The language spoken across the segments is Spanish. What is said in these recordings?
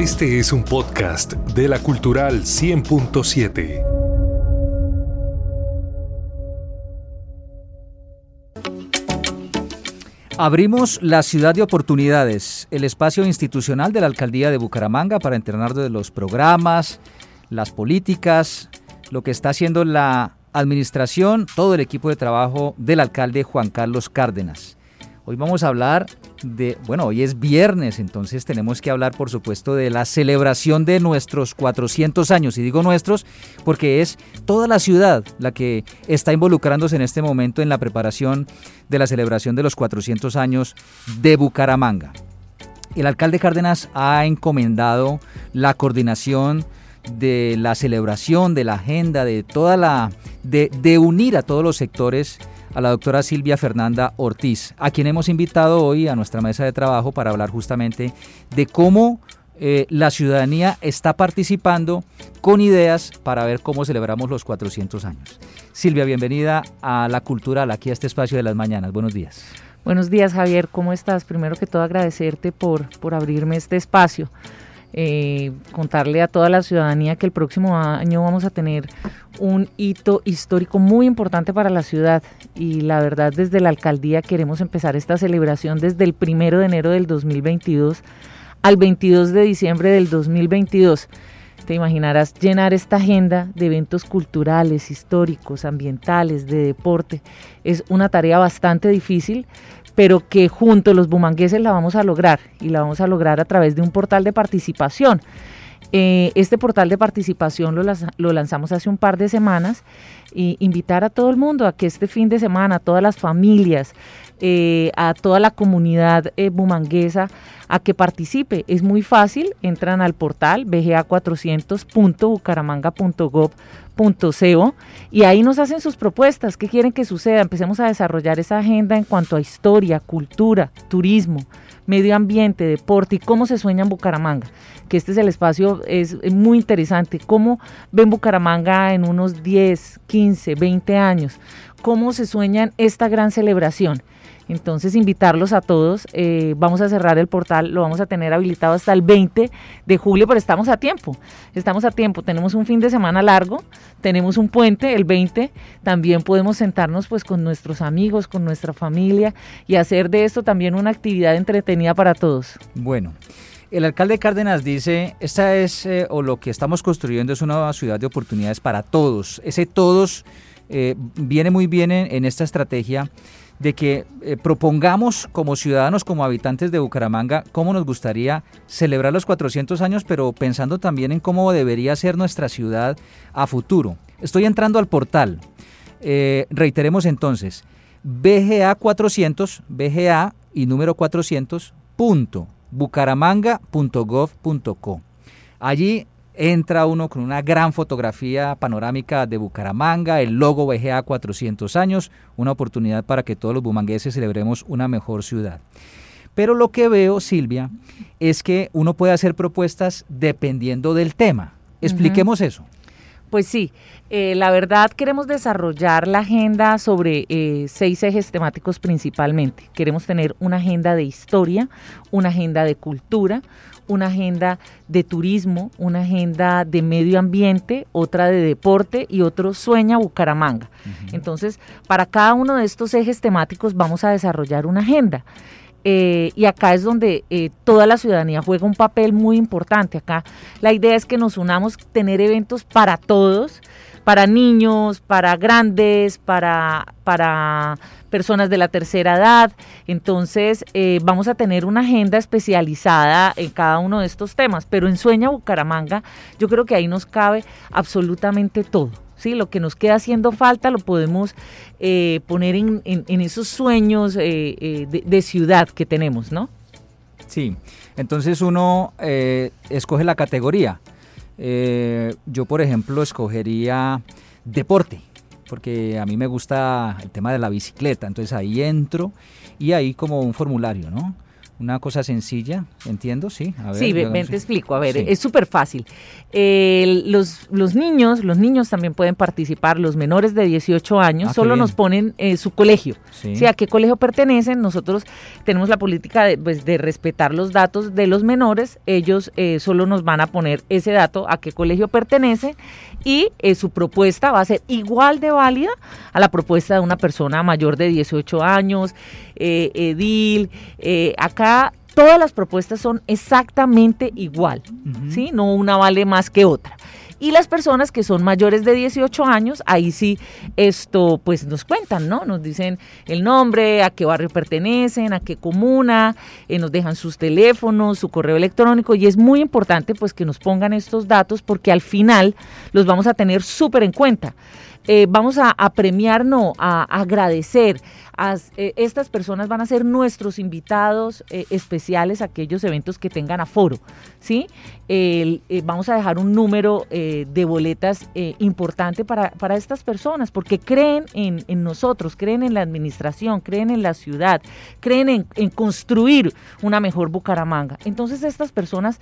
Este es un podcast de la Cultural 100.7. Abrimos la ciudad de oportunidades, el espacio institucional de la alcaldía de Bucaramanga para entrenar de los programas, las políticas, lo que está haciendo la administración, todo el equipo de trabajo del alcalde Juan Carlos Cárdenas. Hoy vamos a hablar de, bueno, hoy es viernes, entonces tenemos que hablar, por supuesto, de la celebración de nuestros 400 años. Y digo nuestros porque es toda la ciudad la que está involucrándose en este momento en la preparación de la celebración de los 400 años de Bucaramanga. El alcalde Cárdenas ha encomendado la coordinación de la celebración, de la agenda, de toda la. de, de unir a todos los sectores a la doctora Silvia Fernanda Ortiz, a quien hemos invitado hoy a nuestra mesa de trabajo para hablar justamente de cómo eh, la ciudadanía está participando con ideas para ver cómo celebramos los 400 años. Silvia, bienvenida a La Cultural, aquí a este espacio de las mañanas. Buenos días. Buenos días, Javier. ¿Cómo estás? Primero que todo, agradecerte por, por abrirme este espacio. Eh, contarle a toda la ciudadanía que el próximo año vamos a tener un hito histórico muy importante para la ciudad y la verdad desde la alcaldía queremos empezar esta celebración desde el primero de enero del 2022 al 22 de diciembre del 2022. Te imaginarás llenar esta agenda de eventos culturales, históricos, ambientales, de deporte. Es una tarea bastante difícil, pero que junto a los bumangueses la vamos a lograr y la vamos a lograr a través de un portal de participación. Eh, este portal de participación lo, lanzamos hace un par de semanas y invitar a todo el mundo a que este fin de semana, todas las familias, eh, a toda la comunidad eh, bumanguesa, a que participe. Es muy fácil, entran al portal bga400.bucaramanga.gov.co y ahí nos hacen sus propuestas, qué quieren que suceda. Empecemos a desarrollar esa agenda en cuanto a historia, cultura, turismo, medio ambiente, deporte y cómo se sueña en Bucaramanga, que este es el espacio, es muy interesante, cómo ven Bucaramanga en unos 10, 15, 20 años, cómo se sueña esta gran celebración. Entonces, invitarlos a todos. Eh, vamos a cerrar el portal, lo vamos a tener habilitado hasta el 20 de julio, pero estamos a tiempo. Estamos a tiempo. Tenemos un fin de semana largo, tenemos un puente el 20. También podemos sentarnos pues con nuestros amigos, con nuestra familia y hacer de esto también una actividad entretenida para todos. Bueno. El alcalde Cárdenas dice, esta es, eh, o lo que estamos construyendo es una ciudad de oportunidades para todos. Ese todos eh, viene muy bien en esta estrategia de que eh, propongamos como ciudadanos, como habitantes de Bucaramanga, cómo nos gustaría celebrar los 400 años, pero pensando también en cómo debería ser nuestra ciudad a futuro. Estoy entrando al portal. Eh, reiteremos entonces, BGA 400, BGA y número 400, punto, bucaramanga.gov.co. Allí entra uno con una gran fotografía panorámica de Bucaramanga, el logo BGA 400 años, una oportunidad para que todos los bumangueses celebremos una mejor ciudad. Pero lo que veo, Silvia, es que uno puede hacer propuestas dependiendo del tema. Expliquemos eso. Pues sí, eh, la verdad queremos desarrollar la agenda sobre eh, seis ejes temáticos principalmente. Queremos tener una agenda de historia, una agenda de cultura, una agenda de turismo, una agenda de medio ambiente, otra de deporte y otro sueña Bucaramanga. Entonces, para cada uno de estos ejes temáticos vamos a desarrollar una agenda. Eh, y acá es donde eh, toda la ciudadanía juega un papel muy importante. Acá la idea es que nos unamos, tener eventos para todos, para niños, para grandes, para, para personas de la tercera edad. Entonces, eh, vamos a tener una agenda especializada en cada uno de estos temas. Pero en Sueña Bucaramanga, yo creo que ahí nos cabe absolutamente todo. ¿sí? Lo que nos queda haciendo falta lo podemos eh, poner en, esos sueños eh, de, ciudad que tenemos, ¿no? Sí, entonces uno escoge la categoría. Yo, por ejemplo, escogería deporte porque a mí me gusta el tema de la bicicleta, entonces ahí entro y ahí como un formulario, ¿no? Una cosa sencilla, entiendo, sí. A ver, sí, ven, te explico. A ver, es súper fácil. los, los niños, los niños también pueden participar, los menores de 18 años, ah, solo nos ponen eh, su colegio. Sí. a qué colegio pertenecen. Nosotros tenemos la política de, pues, de respetar los datos de los menores. Ellos eh, solo nos van a poner ese dato, a qué colegio pertenece y eh, su propuesta va a ser igual de válida a la propuesta de una persona mayor de 18 años, edil. acá todas las propuestas son exactamente igual, ¿sí? No una vale más que otra. Y las personas que son mayores de 18 años, ahí sí, esto pues nos cuentan, ¿no? Nos dicen el nombre, a qué barrio pertenecen, a qué comuna, eh, nos dejan sus teléfonos, su correo electrónico y es muy importante pues que nos pongan estos datos porque al final los vamos a tener súper en cuenta. Eh, vamos a, premiar, no, a, agradecer. A, eh, estas personas van a ser nuestros invitados eh, especiales a aquellos eventos que tengan aforo, ¿sí? vamos a dejar un número de boletas importante para, para, estas personas porque creen en, en, nosotros, creen en la administración, creen en la ciudad, creen en, en construir una mejor Bucaramanga. Entonces estas personas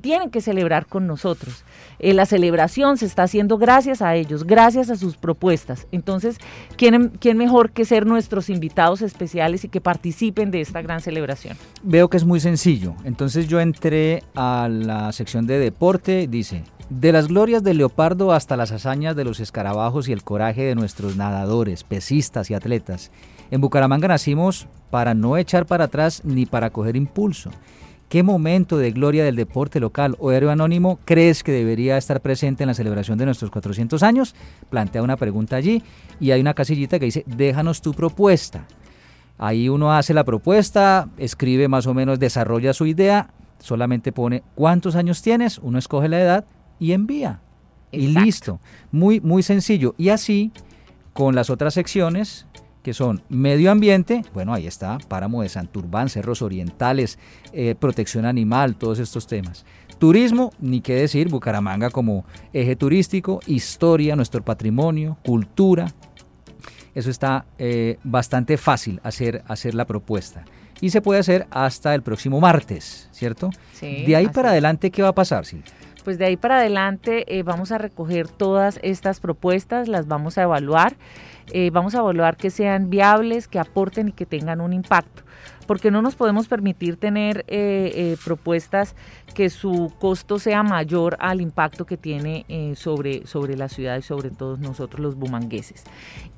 tienen que celebrar con nosotros. la celebración se está haciendo gracias a ellos, gracias a sus propuestas. Entonces, ¿quién, ¿quién mejor que ser nuestros invitados especiales y que participen de esta gran celebración? Veo que es muy sencillo. Entonces yo entré a la sección de deporte, dice, de las glorias del leopardo hasta las hazañas de los escarabajos y el coraje de nuestros nadadores, pesistas y atletas. En Bucaramanga nacimos para no echar para atrás ni para coger impulso. ¿Qué momento de gloria del deporte local o héroe anónimo crees que debería estar presente en la celebración de nuestros 400 años? Plantea una pregunta allí y hay una casillita que dice, déjanos tu propuesta. Ahí uno hace la propuesta, escribe más o menos, desarrolla su idea, solamente pone cuántos años tienes, uno escoge la edad y envía. Y listo. Muy, muy sencillo. Y así, con las otras secciones, que son medio ambiente, bueno, ahí está, páramo de Santurbán, cerros orientales, eh, protección animal, todos estos temas. Turismo, ni qué decir, Bucaramanga como eje turístico, historia, nuestro patrimonio, cultura. Eso está eh, bastante fácil hacer, hacer la propuesta. Y se puede hacer hasta el próximo martes, ¿cierto? Sí, de ahí para adelante, ¿qué va a pasar, Silvia? Pues de ahí para adelante eh, vamos a recoger todas estas propuestas, las vamos a evaluar. Eh, vamos a evaluar que sean viables, que aporten y que tengan un impacto, porque no nos podemos permitir tener eh, propuestas que su costo sea mayor al impacto que tiene sobre, sobre la ciudad y sobre todos nosotros los bumangueses.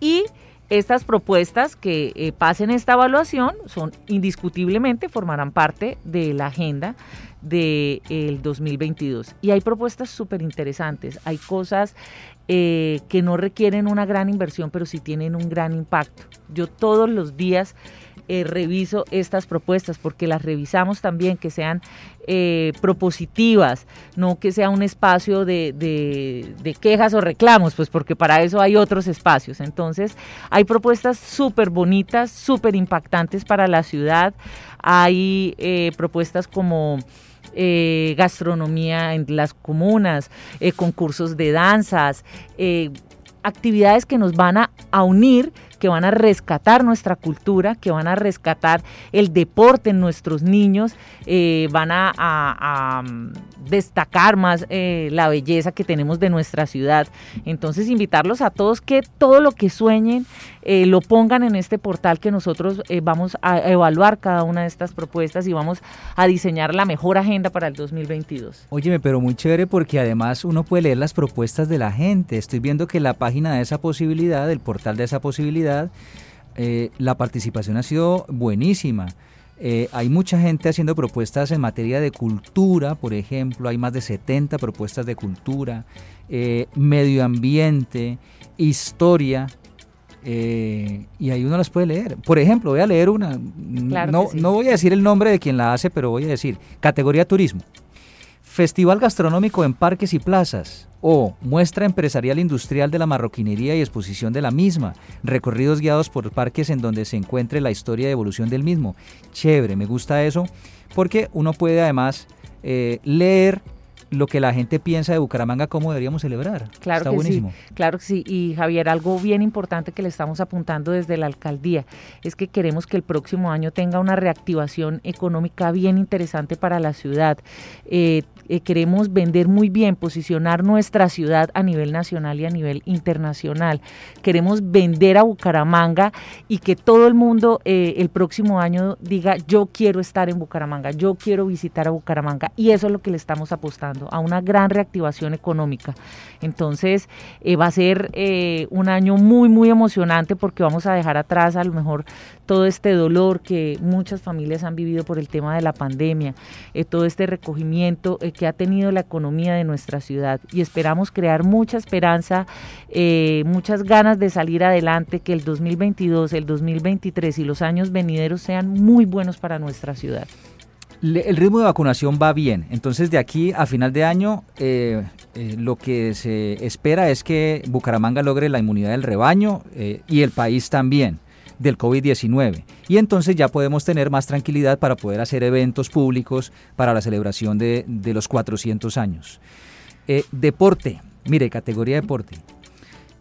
Y estas propuestas que pasen esta evaluación son indiscutiblemente formarán parte de la agenda del 2022. Y hay propuestas súper interesantes, hay cosas eh, que no requieren una gran inversión, pero sí tienen un gran impacto. Yo todos los días eh, reviso estas propuestas porque las revisamos también, que sean eh, propositivas, no que sea un espacio de, de, quejas o reclamos, pues porque para eso hay otros espacios. Entonces, hay propuestas súper bonitas, súper impactantes para la ciudad. Hay propuestas como eh, gastronomía en las comunas, eh, concursos de danzas, eh, actividades que nos van a, unir, que van a rescatar nuestra cultura, que van a rescatar el deporte en nuestros niños, van a, destacar más la belleza que tenemos de nuestra ciudad. Entonces, invitarlos a todos que todo lo que sueñen eh, lo pongan en este portal que nosotros eh, vamos a evaluar cada una de estas propuestas y vamos a diseñar la mejor agenda para el 2022. Óyeme, pero muy chévere porque además uno puede leer las propuestas de la gente. Estoy viendo que la página de esa posibilidad, el portal de esa posibilidad, eh, la participación ha sido buenísima. Hay mucha gente haciendo propuestas en materia de cultura, por ejemplo, hay más de 70 propuestas de cultura, medio ambiente, historia, eh, y ahí uno las puede leer. Por ejemplo, voy a leer una, no, no voy a decir el nombre de quien la hace, pero voy a decir, categoría turismo. Festival gastronómico en parques y plazas. O muestra empresarial industrial de la marroquinería y exposición de la misma. Recorridos guiados por parques en donde se encuentre la historia de evolución del mismo. Chévere, me gusta eso porque uno puede además eh, leer lo que la gente piensa de Bucaramanga, cómo deberíamos celebrar. Claro Está que buenísimo. sí, claro que sí. Y Javier, algo bien importante que le estamos apuntando desde la alcaldía es que queremos que el próximo año tenga una reactivación económica bien interesante para la ciudad. Eh, eh, queremos vender muy bien, posicionar nuestra ciudad a nivel nacional y a nivel internacional. Queremos vender a Bucaramanga y que todo el mundo eh, el próximo año diga yo quiero estar en Bucaramanga, yo quiero visitar a Bucaramanga y eso es lo que le estamos apostando, a una gran reactivación económica. Entonces eh, va a ser un año muy, muy emocionante porque vamos a dejar atrás a lo mejor todo este dolor que muchas familias han vivido por el tema de la pandemia, todo este recogimiento que ha tenido la economía de nuestra ciudad y esperamos crear mucha esperanza, eh, muchas ganas de salir adelante, que el 2022, el 2023 y los años venideros sean muy buenos para nuestra ciudad. El ritmo de vacunación va bien, entonces de aquí a final de año eh, eh, lo que se espera es que Bucaramanga logre la inmunidad del rebaño y el país también del COVID-19. Y entonces ya podemos tener más tranquilidad para poder hacer eventos públicos para la celebración de, los 400 años. Eh, deporte, mire, categoría deporte.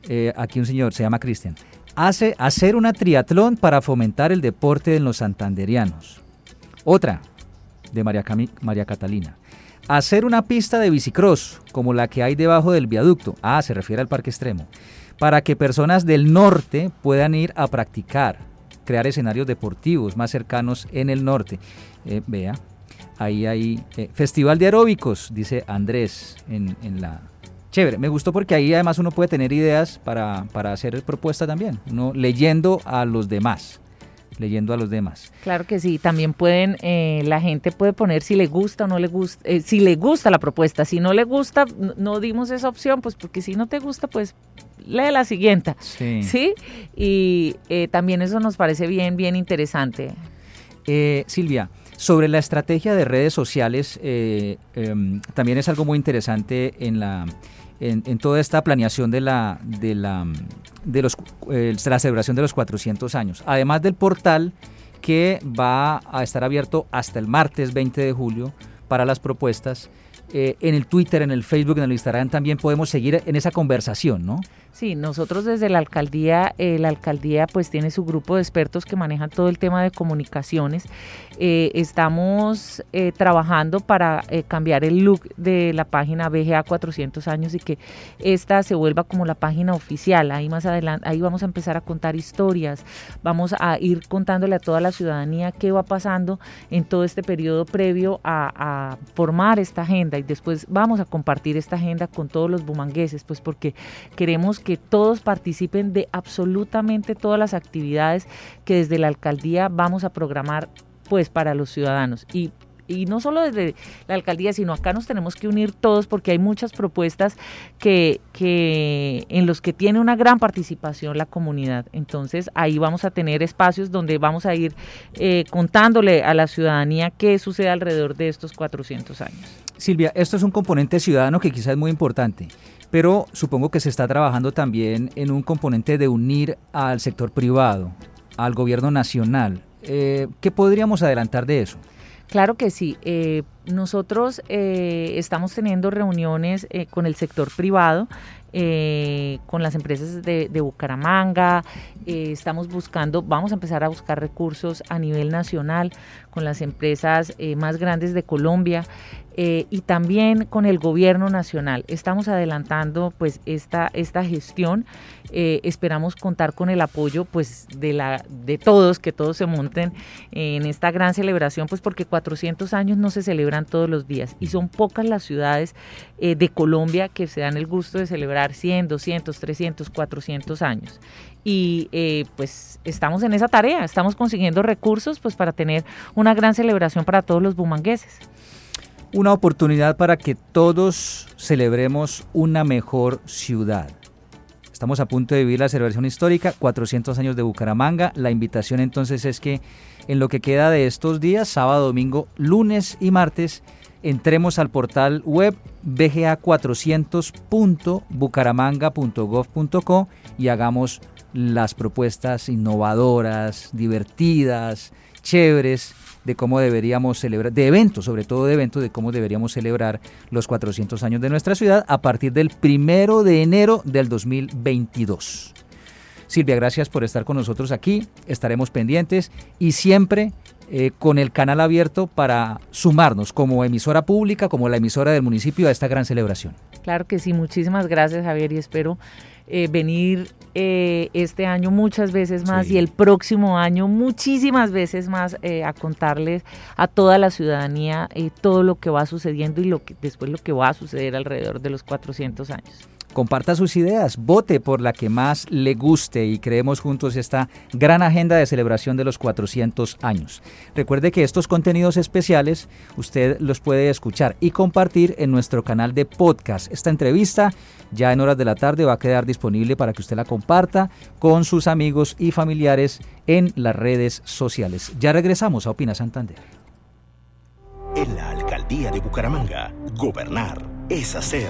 Eh, aquí un señor, se llama Cristian. Hace hacer una triatlón para fomentar el deporte en los santanderianos. Otra, de María, Catalina. Hacer una pista de bicicross, como la que hay debajo del viaducto. Ah, se refiere al parque extremo para que personas del norte puedan ir a practicar, crear escenarios deportivos más cercanos en el norte. Eh, vea, ahí hay eh, Festival de Aeróbicos, dice Andrés en, la... Chévere, me gustó porque ahí además uno puede tener ideas para, para hacer propuestas también, uno leyendo a los demás leyendo a los demás. Claro que sí, también pueden, eh, la gente puede poner si le gusta o no le gusta, si le gusta la propuesta, si no le gusta, no dimos esa opción, pues porque si no te gusta, pues lee la siguiente. Sí. Y eh, también eso nos parece bien, bien interesante. Eh, Silvia, sobre la estrategia de redes sociales, eh, em, también es algo muy interesante en la en, toda esta planeación de la de la de los la celebración de los 400 años. Además del portal que va a estar abierto hasta el martes 20 de julio para las propuestas. en el Twitter, en el Facebook, en el Instagram también podemos seguir en esa conversación, ¿no? Sí, nosotros desde la alcaldía, eh, la alcaldía pues tiene su grupo de expertos que manejan todo el tema de comunicaciones. Eh, estamos eh, trabajando para cambiar el look de la página BGA 400 años y que esta se vuelva como la página oficial. Ahí más adelante, ahí vamos a empezar a contar historias, vamos a ir contándole a toda la ciudadanía qué va pasando en todo este periodo previo a, a formar esta agenda y después vamos a compartir esta agenda con todos los bumangueses, pues porque queremos que todos participen de absolutamente todas las actividades que desde la alcaldía vamos a programar pues para los ciudadanos y y no solo desde la alcaldía, sino acá nos tenemos que unir todos porque hay muchas propuestas que, que en los que tiene una gran participación la comunidad. Entonces ahí vamos a tener espacios donde vamos a ir eh, contándole a la ciudadanía qué sucede alrededor de estos 400 años. Silvia, esto es un componente ciudadano que quizás es muy importante pero supongo que se está trabajando también en un componente de unir al sector privado, al gobierno nacional. Eh, ¿Qué podríamos adelantar de eso? Claro que sí. Eh, nosotros eh, estamos teniendo reuniones con el sector privado, con las empresas de, de Bucaramanga. estamos buscando, vamos a empezar a buscar recursos a nivel nacional con las empresas más grandes de Colombia. Eh, y también con el gobierno nacional. Estamos adelantando pues esta, esta gestión. Eh, esperamos contar con el apoyo pues de, la, de todos, que todos se monten en esta gran celebración, pues porque 400 años no se celebran todos los días y son pocas las ciudades eh, de Colombia que se dan el gusto de celebrar 100, 200, 300, 400 años y pues estamos en esa tarea, estamos consiguiendo recursos pues para tener una gran celebración para todos los bumangueses una oportunidad para que todos celebremos una mejor ciudad. Estamos a punto de vivir la celebración histórica, 400 años de Bucaramanga. La invitación entonces es que en lo que queda de estos días, sábado, domingo, lunes y martes, entremos al portal web bga400.bucaramanga.gov.co y hagamos las propuestas innovadoras, divertidas, chéveres de cómo deberíamos celebrar, de eventos, sobre todo de eventos, de cómo deberíamos celebrar los 400 años de nuestra ciudad a partir del primero de enero del 2022. Silvia, gracias por estar con nosotros aquí. Estaremos pendientes y siempre eh, con el canal abierto para sumarnos como emisora pública, como la emisora del municipio a esta gran celebración. Claro que sí, muchísimas gracias Javier y espero eh, venir eh, este año muchas veces más y el próximo año muchísimas veces más a contarles a toda la ciudadanía todo lo que va sucediendo y lo que después lo que va a suceder alrededor de los 400 años. Comparta sus ideas, vote por la que más le guste y creemos juntos esta gran agenda de celebración de los 400 años. Recuerde que estos contenidos especiales usted los puede escuchar y compartir en nuestro canal de podcast. Esta entrevista ya en horas de la tarde va a quedar disponible para que usted la comparta con sus amigos y familiares en las redes sociales. Ya regresamos a Opina Santander. En la alcaldía de Bucaramanga, gobernar es hacer.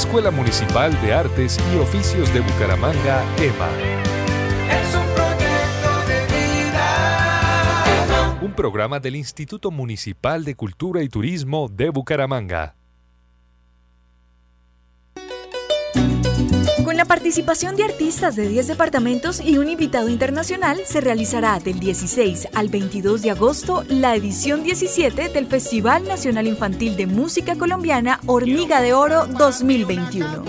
Escuela Municipal de Artes y Oficios de Bucaramanga, EMA. Es un proyecto de vida. Un programa del Instituto Municipal de Cultura y Turismo de Bucaramanga. La participación de artistas de 10 departamentos y un invitado internacional, se realizará del 16 al 22 de agosto la edición 17 del Festival Nacional Infantil de Música Colombiana Hormiga de Oro 2021.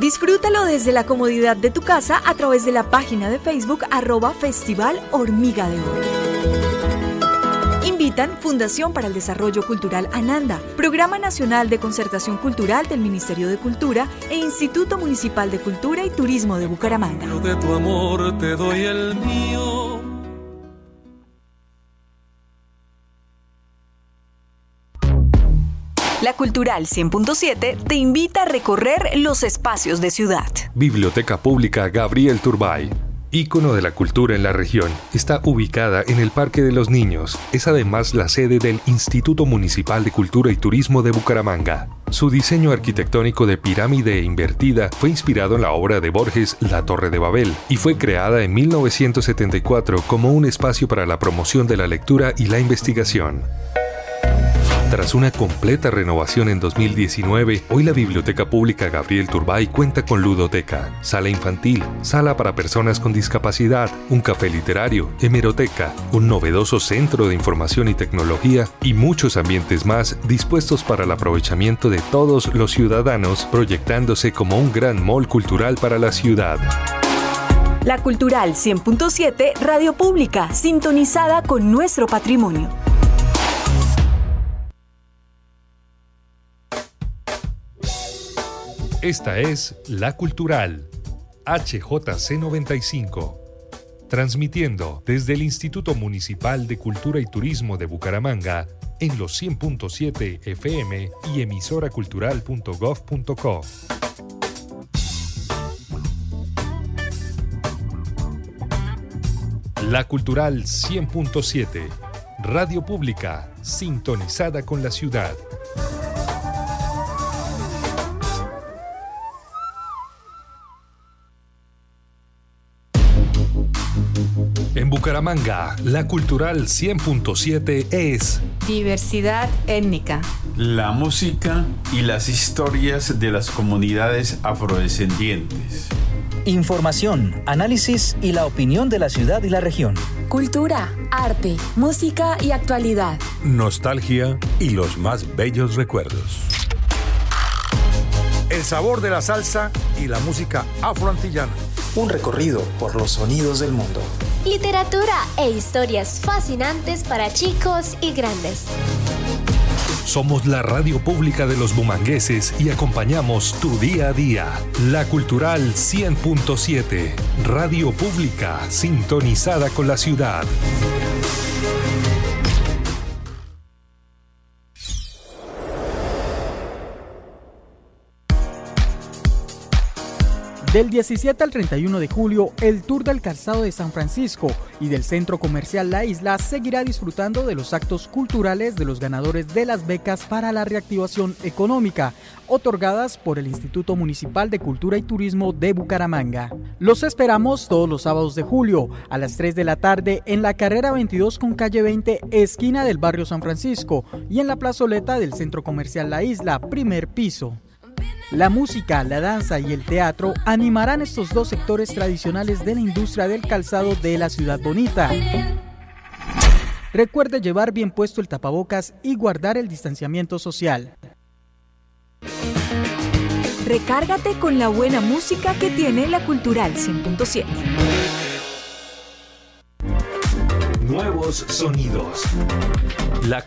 Disfrútalo desde la comodidad de tu casa a través de la página de Facebook arroba Festival Hormiga de Oro. Invitan Fundación para el Desarrollo Cultural ANANDA, Programa Nacional de Concertación Cultural del Ministerio de Cultura e Instituto Municipal de Cultura y Turismo de Bucaramanga. De tu amor te doy el mío. La Cultural 100.7 te invita a recorrer los espacios de ciudad. Biblioteca Pública Gabriel Turbay ícono de la cultura en la región, está ubicada en el Parque de los Niños. Es además la sede del Instituto Municipal de Cultura y Turismo de Bucaramanga. Su diseño arquitectónico de pirámide invertida fue inspirado en la obra de Borges La Torre de Babel y fue creada en 1974 como un espacio para la promoción de la lectura y la investigación. Tras una completa renovación en 2019, hoy la Biblioteca Pública Gabriel Turbay cuenta con ludoteca, sala infantil, sala para personas con discapacidad, un café literario, hemeroteca, un novedoso centro de información y tecnología y muchos ambientes más dispuestos para el aprovechamiento de todos los ciudadanos, proyectándose como un gran mall cultural para la ciudad. La Cultural 100.7 Radio Pública, sintonizada con nuestro patrimonio. Esta es La Cultural, HJC 95, transmitiendo desde el Instituto Municipal de Cultura y Turismo de Bucaramanga en los 100.7 FM y emisoracultural.gov.co. La Cultural 100.7, Radio Pública, sintonizada con la ciudad. En Bucaramanga, la Cultural 100.7 es Diversidad étnica. La música y las historias de las comunidades afrodescendientes. Información, análisis y la opinión de la ciudad y la región. Cultura, arte, música y actualidad. Nostalgia y los más bellos recuerdos. El sabor de la salsa y la música afroantillana. Un recorrido por los sonidos del mundo. Literatura e historias fascinantes para chicos y grandes. Somos la radio pública de los bumangueses y acompañamos tu día a día. La Cultural 100.7, radio pública sintonizada con la ciudad. Del 17 al 31 de julio, el Tour del Calzado de San Francisco y del Centro Comercial La Isla seguirá disfrutando de los actos culturales de los ganadores de las becas para la reactivación económica, otorgadas por el Instituto Municipal de Cultura y Turismo de Bucaramanga. Los esperamos todos los sábados de julio a las 3 de la tarde en la carrera 22 con calle 20, esquina del barrio San Francisco, y en la plazoleta del Centro Comercial La Isla, primer piso. La música, la danza y el teatro animarán estos dos sectores tradicionales de la industria del calzado de la ciudad bonita. Recuerde llevar bien puesto el tapabocas y guardar el distanciamiento social. Recárgate con la buena música que tiene la Cultural 100.7. Nuevos sonidos. La